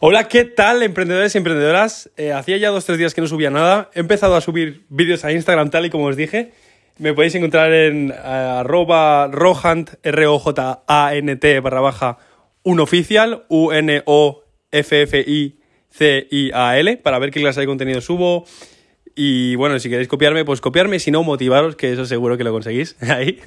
Hola, ¿qué tal, emprendedores y emprendedoras? Eh, hacía ya dos o tres días que no subía nada. He empezado a subir vídeos a Instagram, tal y como os dije. Me podéis encontrar en uh, arroba rohant, R-O-J-A-N-T barra baja, un oficial, U-N-O-F-F-I-C-I-A-L, para ver qué clase de contenido subo. Y bueno, si queréis copiarme, pues copiarme, si no, motivaros, que eso seguro que lo conseguís ahí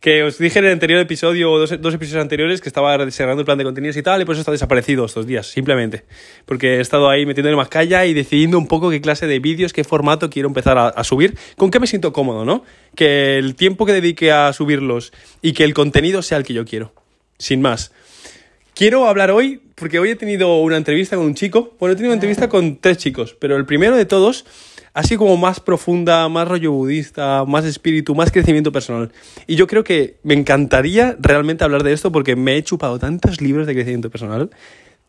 que os dije en el anterior episodio, o dos, dos, episodios anteriores, que estaba cerrando el plan de contenidos y tal, y por eso está desaparecido estos días, simplemente. Porque he estado ahí metiéndole más calla y decidiendo un poco qué clase de vídeos, qué formato quiero empezar a, a, subir, con qué me siento cómodo, ¿no? Que el tiempo que dedique a subirlos y que el contenido sea el que yo quiero. Sin más. Quiero hablar hoy, porque hoy he tenido una entrevista con un chico, bueno, he tenido una entrevista con tres chicos, pero el primero de todos así como más profunda, más rollo budista, más espíritu, más crecimiento personal. Y yo creo que me encantaría realmente hablar de esto porque me he chupado tantos libros de crecimiento personal,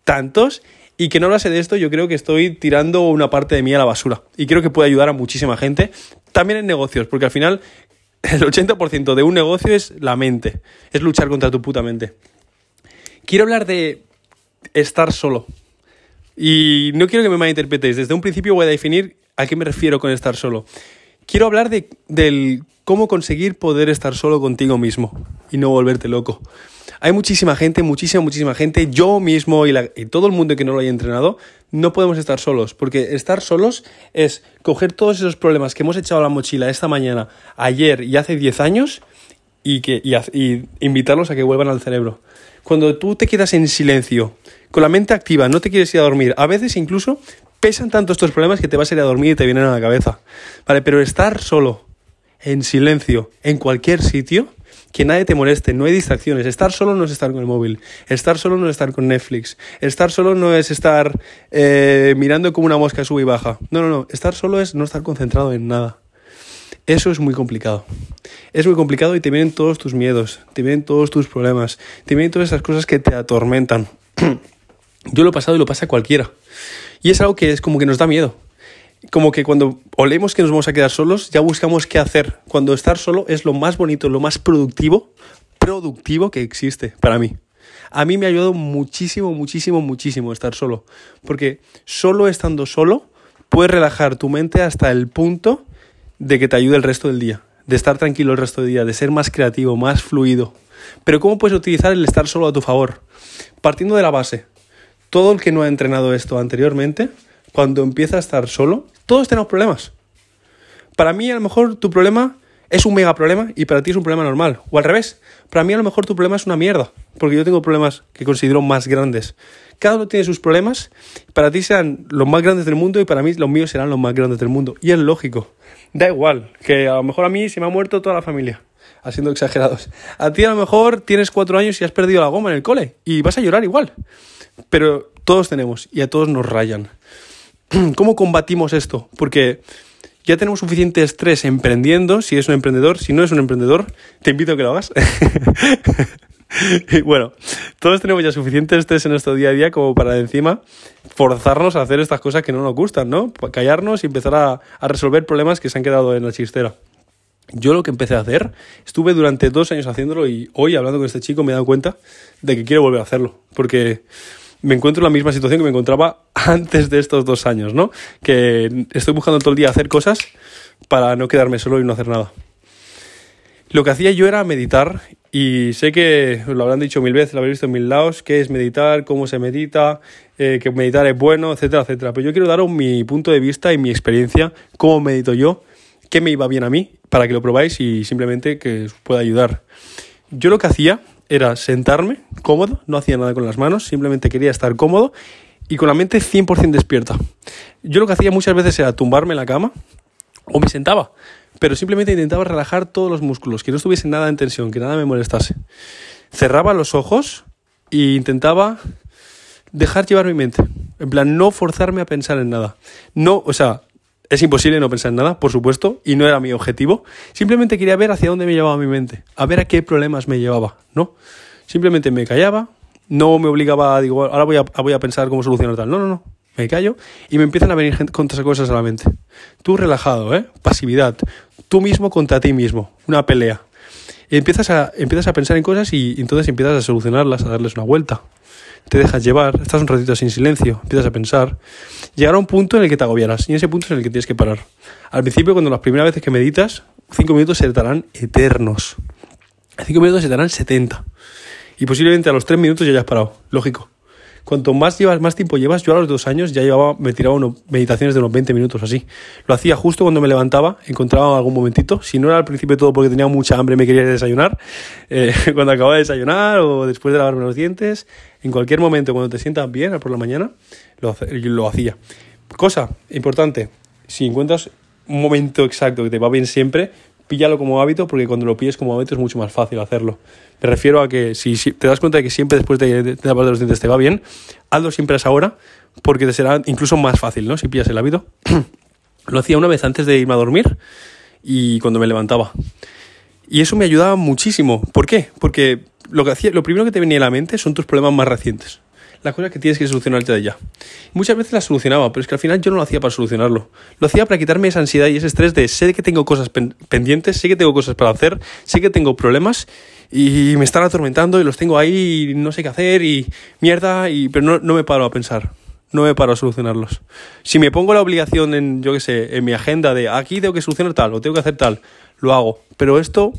tantos, y que no hablase de esto, yo creo que estoy tirando una parte de mí a la basura. Y creo que puede ayudar a muchísima gente, también en negocios, porque al final el 80% de un negocio es la mente, es luchar contra tu puta mente. Quiero hablar de estar solo. Y no quiero que me malinterpretéis. Desde un principio voy a definir ¿A qué me refiero con estar solo? Quiero hablar de cómo conseguir poder estar solo contigo mismo y no volverte loco. Hay muchísima gente, muchísima, muchísima gente, yo mismo y, y, todo el mundo que no lo haya entrenado, no podemos estar solos, porque estar solos es coger todos esos problemas que hemos echado a la mochila esta mañana, ayer y hace 10 años y, que, y, y invitarlos a que vuelvan al cerebro. Cuando tú te quedas en silencio, con la mente activa, no te quieres ir a dormir, a veces incluso pesan tanto estos problemas que te vas a ir a dormir y te vienen a la cabeza. Vale, pero estar solo, en silencio, en cualquier sitio, que nadie te moleste, no hay distracciones. Estar solo no es estar con el móvil, estar solo no es estar con Netflix, estar solo no es estar eh, mirando como una mosca sube y baja. No, no, no, estar solo es no estar concentrado en nada. Eso es muy complicado. Es muy complicado y te vienen todos tus miedos, te vienen todos tus problemas, te vienen todas esas cosas que te atormentan. Yo lo he pasado y lo pasa cualquiera. Y es algo que es como que nos da miedo. Como que cuando olemos que nos vamos a quedar solos, ya buscamos qué hacer. Cuando estar solo es lo más bonito, lo más productivo, productivo que existe para mí. A mí me ha ayudado muchísimo, muchísimo, muchísimo estar solo. Porque solo estando solo, puedes relajar tu mente hasta el punto de que te ayude el resto del día. De estar tranquilo el resto del día, de ser más creativo, más fluido. Pero ¿cómo puedes utilizar el estar solo a tu favor? Partiendo de la base, todo el que no ha entrenado esto anteriormente, cuando empieza a estar solo, todos tenemos problemas. Para mí a lo mejor tu problema es un mega problema y para ti es un problema normal. O al revés, para mí a lo mejor tu problema es una mierda, porque yo tengo problemas que considero más grandes. Cada uno tiene sus problemas, para ti serán los más grandes del mundo y para mí los míos serán los más grandes del mundo. Y es lógico. Da igual, que a lo mejor a mí se me ha muerto toda la familia, haciendo exagerados. A ti a lo mejor tienes cuatro años y has perdido la goma en el cole y vas a llorar igual. Pero todos tenemos y a todos nos rayan. ¿Cómo combatimos esto? Porque ya tenemos suficiente estrés emprendiendo, si es un emprendedor, si no es un emprendedor, te invito a que lo hagas. y bueno, todos tenemos ya suficiente estrés en nuestro día a día como para encima forzarnos a hacer estas cosas que no nos gustan, ¿no? Callarnos y empezar a, a resolver problemas que se han quedado en la chistera. Yo lo que empecé a hacer, estuve durante dos años haciéndolo y hoy hablando con este chico me he dado cuenta de que quiero volver a hacerlo. Porque me encuentro en la misma situación que me encontraba antes de estos dos años, ¿no? Que estoy buscando todo el día hacer cosas para no quedarme solo y no hacer nada. Lo que hacía yo era meditar y sé que lo habrán dicho mil veces, lo habréis visto en mil lados, qué es meditar, cómo se medita, eh, que meditar es bueno, etcétera, etcétera. Pero yo quiero daros mi punto de vista y mi experiencia, cómo medito yo, qué me iba bien a mí, para que lo probáis y simplemente que os pueda ayudar. Yo lo que hacía era sentarme cómodo, no hacía nada con las manos, simplemente quería estar cómodo y con la mente 100% despierta. Yo lo que hacía muchas veces era tumbarme en la cama o me sentaba, pero simplemente intentaba relajar todos los músculos, que no estuviese nada en tensión, que nada me molestase. Cerraba los ojos e intentaba dejar llevar mi mente. En plan, no forzarme a pensar en nada. No, o sea, es imposible no pensar en nada, por supuesto, y no era mi objetivo. Simplemente quería ver hacia dónde me llevaba mi mente, a ver a qué problemas me llevaba, ¿no? Simplemente me callaba, no me obligaba a, digo, ahora voy a, voy a pensar cómo solucionar tal. No, no, no. Me callo y me empiezan a venir esas cosas a la mente. Tú relajado, ¿eh? Pasividad. Tú mismo contra ti mismo. Una pelea. Y empiezas a, empiezas a pensar en cosas y entonces empiezas a solucionarlas, a darles una vuelta. te dejas llevar, estás un ratito sin silencio, empiezas a pensar, llegará un punto en el que te agobiarás y ese punto es en el que tienes que parar. Al principio, cuando las primeras veces que meditas, cinco minutos se te darán eternos. Cinco minutos se te darán 70. Y posiblemente a los tres minutos ya hayas parado. Lógico. Cuanto más llevas, más tiempo llevas, yo a los dos años ya llevaba, me tiraba unos, meditaciones de unos 20 minutos así. Lo hacía justo cuando me levantaba, encontraba algún momentito. Si no era al principio todo porque tenía mucha hambre y me quería desayunar, eh, cuando acababa de desayunar o después de lavarme los dientes, en cualquier momento cuando te sientas bien por la mañana, lo hacía. Cosa importante, si encuentras un momento exacto que te va bien siempre, píllalo como hábito porque cuando lo pilles como hábito es mucho más fácil hacerlo. Me refiero a que si, te das cuenta de que siempre después de, de, de los dientes te va bien, hazlo siempre a esa hora porque te será incluso más fácil, ¿no? Si pillas el hábito. lo hacía una vez antes de irme a dormir y cuando me levantaba. Y eso me ayudaba muchísimo. ¿Por qué? Porque lo, que hacía, lo primero que te venía a la mente son tus problemas más recientes la cosa que tienes que solucionarte de ya. Muchas veces la solucionaba, pero es que al final yo no lo hacía para solucionarlo. Lo hacía para quitarme esa ansiedad y ese estrés de sé que tengo cosas pendientes, sé que tengo cosas para hacer, sé que tengo problemas y me están atormentando y los tengo ahí y no sé qué hacer y mierda, y, pero no, no me paro a pensar. No me paro a solucionarlos. Si me pongo la obligación en, yo qué sé, en mi agenda de aquí tengo que solucionar tal o tengo que hacer tal, lo hago. Pero esto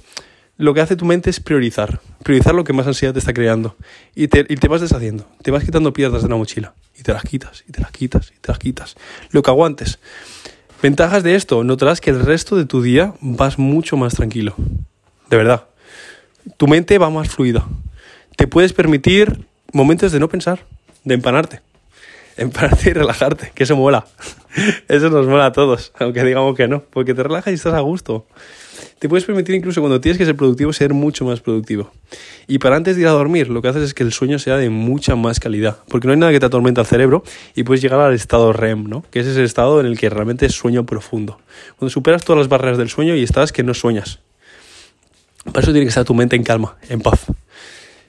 lo que hace tu mente es priorizar, priorizar lo que más ansiedad te está creando. Y te, y te vas deshaciendo, te vas quitando piedras de la mochila y te las quitas y te las quitas y te las quitas, lo que aguantes. Ventajas de esto, notarás que el resto de tu día vas mucho más tranquilo, de verdad. Tu mente va más fluida, te puedes permitir momentos de no pensar, de empanarte, empanarte y relajarte, que eso mola, eso nos mola a todos, aunque digamos que no, porque te relajas y estás a gusto te puedes permitir incluso cuando tienes que ser productivo ser mucho más productivo. Y para antes de ir a dormir, lo que haces es que el sueño sea de mucha más calidad, porque no hay nada que te atormente al cerebro y puedes llegar al estado REM, ¿no? Que es ese estado en el que realmente es sueño profundo. Cuando superas todas las barreras del sueño y estás que no sueñas. Para eso tiene que estar tu mente en calma, en paz.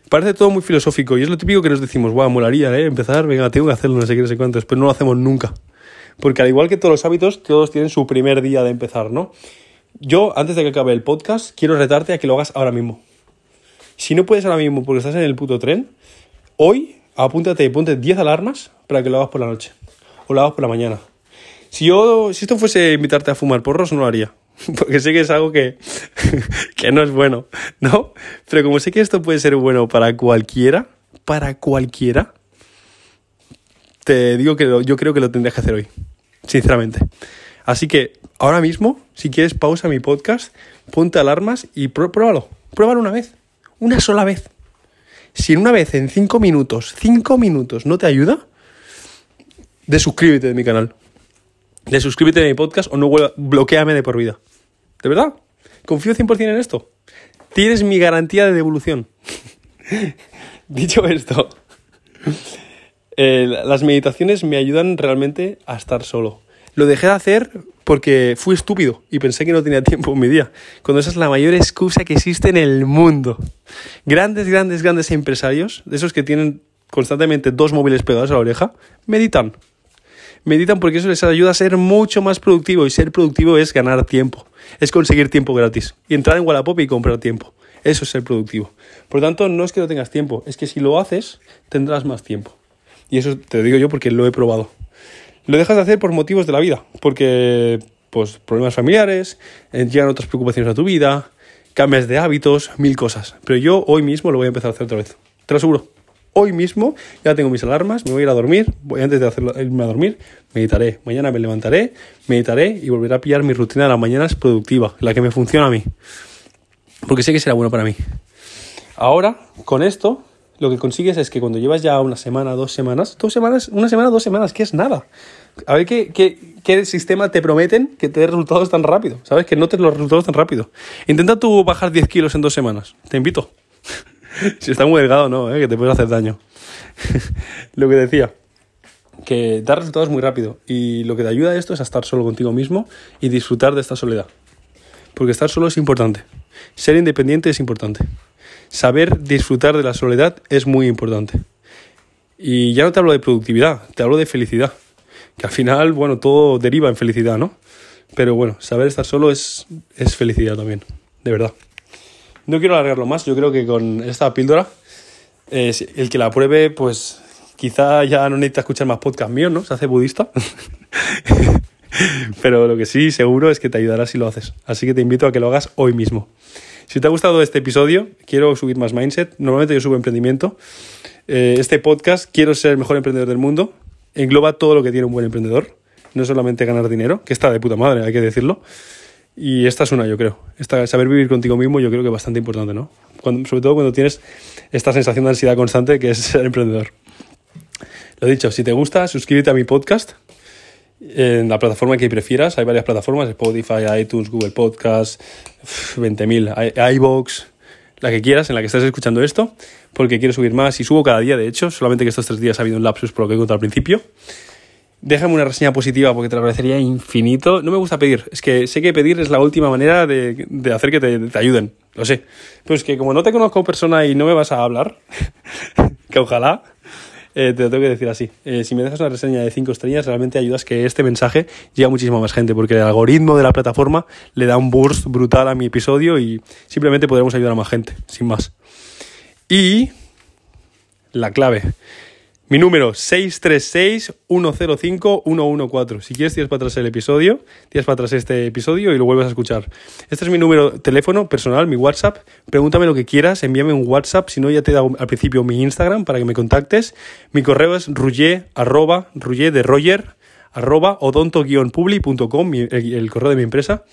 Parece todo muy filosófico y es lo típico que nos decimos, guau, molaría, ¿eh? Empezar, venga, tengo que hacerlo, no sé qué, no sé cuántos, pero no lo hacemos nunca. Porque al igual que todos los hábitos, todos tienen su primer día de empezar, ¿no? Yo, antes de que acabe el podcast, quiero retarte a que lo hagas ahora mismo. Si no puedes ahora mismo porque estás en el puto tren, hoy apúntate y ponte 10 alarmas para que lo hagas por la noche. O lo hagas por la mañana. Si yo, si esto fuese invitarte a fumar porros, no lo haría. Porque sé que es algo que, que no es bueno, ¿no? Pero como sé que esto puede ser bueno para cualquiera, para cualquiera, te digo que yo creo que lo tendrías que hacer hoy. Sinceramente. Así que ahora mismo, si quieres, pausa mi podcast, ponte alarmas y pruébalo. Pruébalo una vez. Una sola vez. Si en una vez, en cinco minutos, cinco minutos no te ayuda, desuscríbete de mi canal. Desuscríbete de mi podcast o no bloqueame de por vida. ¿De verdad? Confío 100% en esto. Tienes mi garantía de devolución. Dicho esto, eh, las meditaciones me ayudan realmente a estar solo. Lo dejé de hacer porque fui estúpido y pensé que no tenía tiempo en mi día, cuando esa es la mayor excusa que existe en el mundo. Grandes, grandes, grandes empresarios, de esos que tienen constantemente dos móviles pegados a la oreja, meditan. Meditan porque eso les ayuda a ser mucho más productivo y ser productivo es ganar tiempo, es conseguir tiempo gratis y entrar en Wallapop y comprar tiempo. Eso es ser productivo. Por lo tanto, no es que no tengas tiempo, es que si lo haces, tendrás más tiempo. Y eso te lo digo yo porque lo he probado lo dejas de hacer por motivos de la vida, porque pues problemas familiares, eh, llegan otras preocupaciones a tu vida, cambias de hábitos, mil cosas. Pero yo hoy mismo lo voy a empezar a hacer otra vez. Te lo aseguro. Hoy mismo ya tengo mis alarmas, me voy a ir a dormir, voy antes de hacerlo, irme a dormir, meditaré. Mañana me levantaré, meditaré y volveré a pillar mi rutina de las mañanas productiva, la que me funciona a mí. Porque sé que será bueno para mí. Ahora, con esto, lo que consigues es que cuando llevas ya una semana, dos semanas, dos semanas, una semana, dos semanas, que es nada. A ver qué, qué, qué sistema te prometen que te dé resultados tan rápido, ¿sabes? Que notes los resultados tan rápido. Intenta tú bajar 10 kilos en dos semanas, te invito. si está muy delgado, no, ¿eh? que te puede hacer daño. lo que decía, que da resultados muy rápido y lo que te ayuda a esto es a estar solo contigo mismo y disfrutar de esta soledad. Porque estar solo es importante. Ser independiente es importante saber disfrutar de la soledad es muy importante. Y ya no te hablo de productividad, te hablo de felicidad. Que al final, bueno, todo deriva en felicidad, ¿no? Pero bueno, saber estar solo es, es felicidad también, de verdad. No quiero alargarlo más, yo creo que con esta píldora Eh, el que la pruebe, pues quizá ya no necesita escuchar más podcast míos, ¿no? Se hace budista. Pero lo que sí, seguro es que te ayudará si lo haces. Así que te invito a que lo hagas hoy mismo. Si te ha gustado este episodio, quiero subir más mindset. Normalmente yo subo emprendimiento. Eh, este podcast, quiero ser el mejor emprendedor del mundo, engloba todo lo que tiene un buen emprendedor. No solamente ganar dinero, que está de puta madre, hay que decirlo. Y esta es una, yo creo. Esta, saber vivir contigo mismo, yo creo que es bastante importante, ¿no? sobre todo cuando tienes esta sensación de ansiedad constante que es ser emprendedor. Lo dicho, si te gusta, suscríbete a mi podcast en la plataforma que prefieras. Hay varias plataformas, Spotify, iTunes, Google Podcast, 20.000, iBox, la que quieras, en la que estés escuchando esto, porque quiero subir más y subo cada día, de hecho, solamente que estos tres días ha habido un lapsus por lo que he contado al principio. Déjame una reseña positiva porque te lo agradecería infinito. No me gusta pedir, es que sé que pedir es la última manera de, hacer que te, te, ayuden, lo sé. Pero es que como no te conozco persona y no me vas a hablar, que ojalá, eh, te lo tengo que decir así. Eh, si me dejas una reseña de 5 estrellas, realmente ayudas que este mensaje llegue a muchísima más gente, porque el algoritmo de la plataforma le da un burst brutal a mi episodio y simplemente podremos ayudar a más gente, sin más. Y la clave. Mi número 636-105-114. Si quieres, tienes para atrás el episodio, tienes para atrás este episodio y lo vuelves a escuchar. Este es mi número teléfono personal, mi WhatsApp. Pregúntame lo que quieras, envíame un WhatsApp. Si no, ya te he dado al principio mi Instagram para que me contactes. Mi correo es ruye, arroba, de Roger, arroba odonto-publi.com, el, el correo de mi empresa.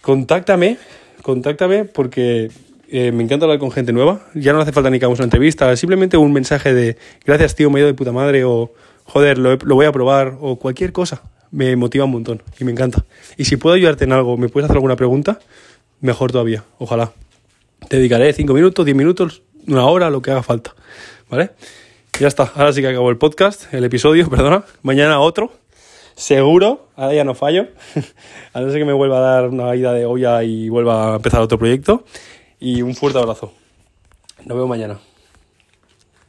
Contáctame, contáctame porque eh, me encanta hablar con gente nueva. Ya no hace falta ni que hagamos una entrevista, simplemente un mensaje de gracias tío, me he ido de puta madre o joder, lo, voy a probar o cualquier cosa. Me motiva un montón y me encanta. Y si puedo ayudarte en algo, me puedes hacer alguna pregunta, mejor todavía, ojalá. Te dedicaré 5 minutos, 10 minutos, una hora, lo que haga falta. ¿Vale? Ya está, ahora sí que acabó el podcast, el episodio, perdona. Mañana otro, seguro, ahora ya no fallo. a no ser que me vuelva a dar una ida de olla y vuelva a empezar otro proyecto y un fuerte abrazo. Nos vemos mañana.